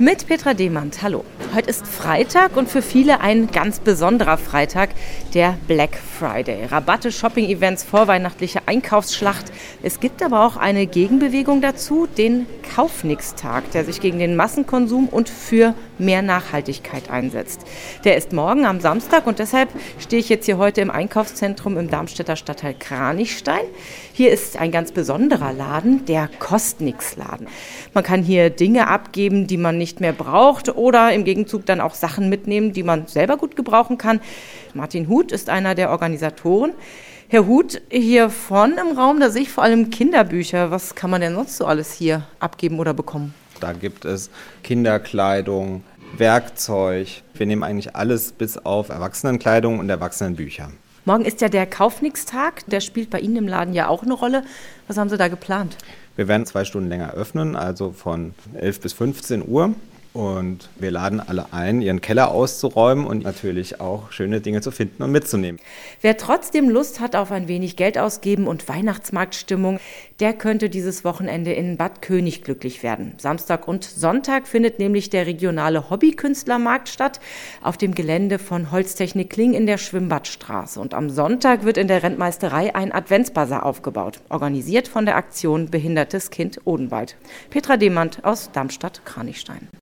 Mit Petra Demand, hallo. Heute ist Freitag und für viele ein ganz besonderer Freitag, der Black Friday. Rabatte, Shopping-Events, vorweihnachtliche Einkaufsschlacht. Es gibt aber auch eine Gegenbewegung dazu, den Kaufnix-Tag, der sich gegen den Massenkonsum und für mehr Nachhaltigkeit einsetzt. Der ist morgen am Samstag und deshalb stehe ich jetzt hier heute im Einkaufszentrum im Darmstädter Stadtteil Kranichstein. Hier ist ein ganz besonderer Laden, der Kostnix-Laden. Man kann hier Dinge abgeben, die man nicht mehr braucht oder im Gegenzug dann auch Sachen mitnehmen, die man selber gut gebrauchen kann. Martin Huth ist einer der Organisatoren. Herr Huth, hier vorne im Raum, da sehe ich vor allem Kinderbücher. Was kann man denn sonst so alles hier abgeben oder bekommen? Da gibt es Kinderkleidung, Werkzeug. Wir nehmen eigentlich alles bis auf Erwachsenenkleidung und Erwachsenenbücher. Morgen ist ja der Kaufnix-Tag. Der spielt bei Ihnen im Laden ja auch eine Rolle. Was haben Sie da geplant? Wir werden zwei Stunden länger öffnen, also von 11 bis 15 Uhr. Und wir laden alle ein, ihren Keller auszuräumen und natürlich auch schöne Dinge zu finden und mitzunehmen. Wer trotzdem Lust hat auf ein wenig Geld ausgeben und Weihnachtsmarktstimmung, der könnte dieses Wochenende in Bad König glücklich werden. Samstag und Sonntag findet nämlich der regionale Hobbykünstlermarkt statt auf dem Gelände von Holztechnik Kling in der Schwimmbadstraße. Und am Sonntag wird in der Rentmeisterei ein Adventsbazar aufgebaut, organisiert von der Aktion Behindertes Kind Odenwald. Petra Demand aus Darmstadt-Kranichstein.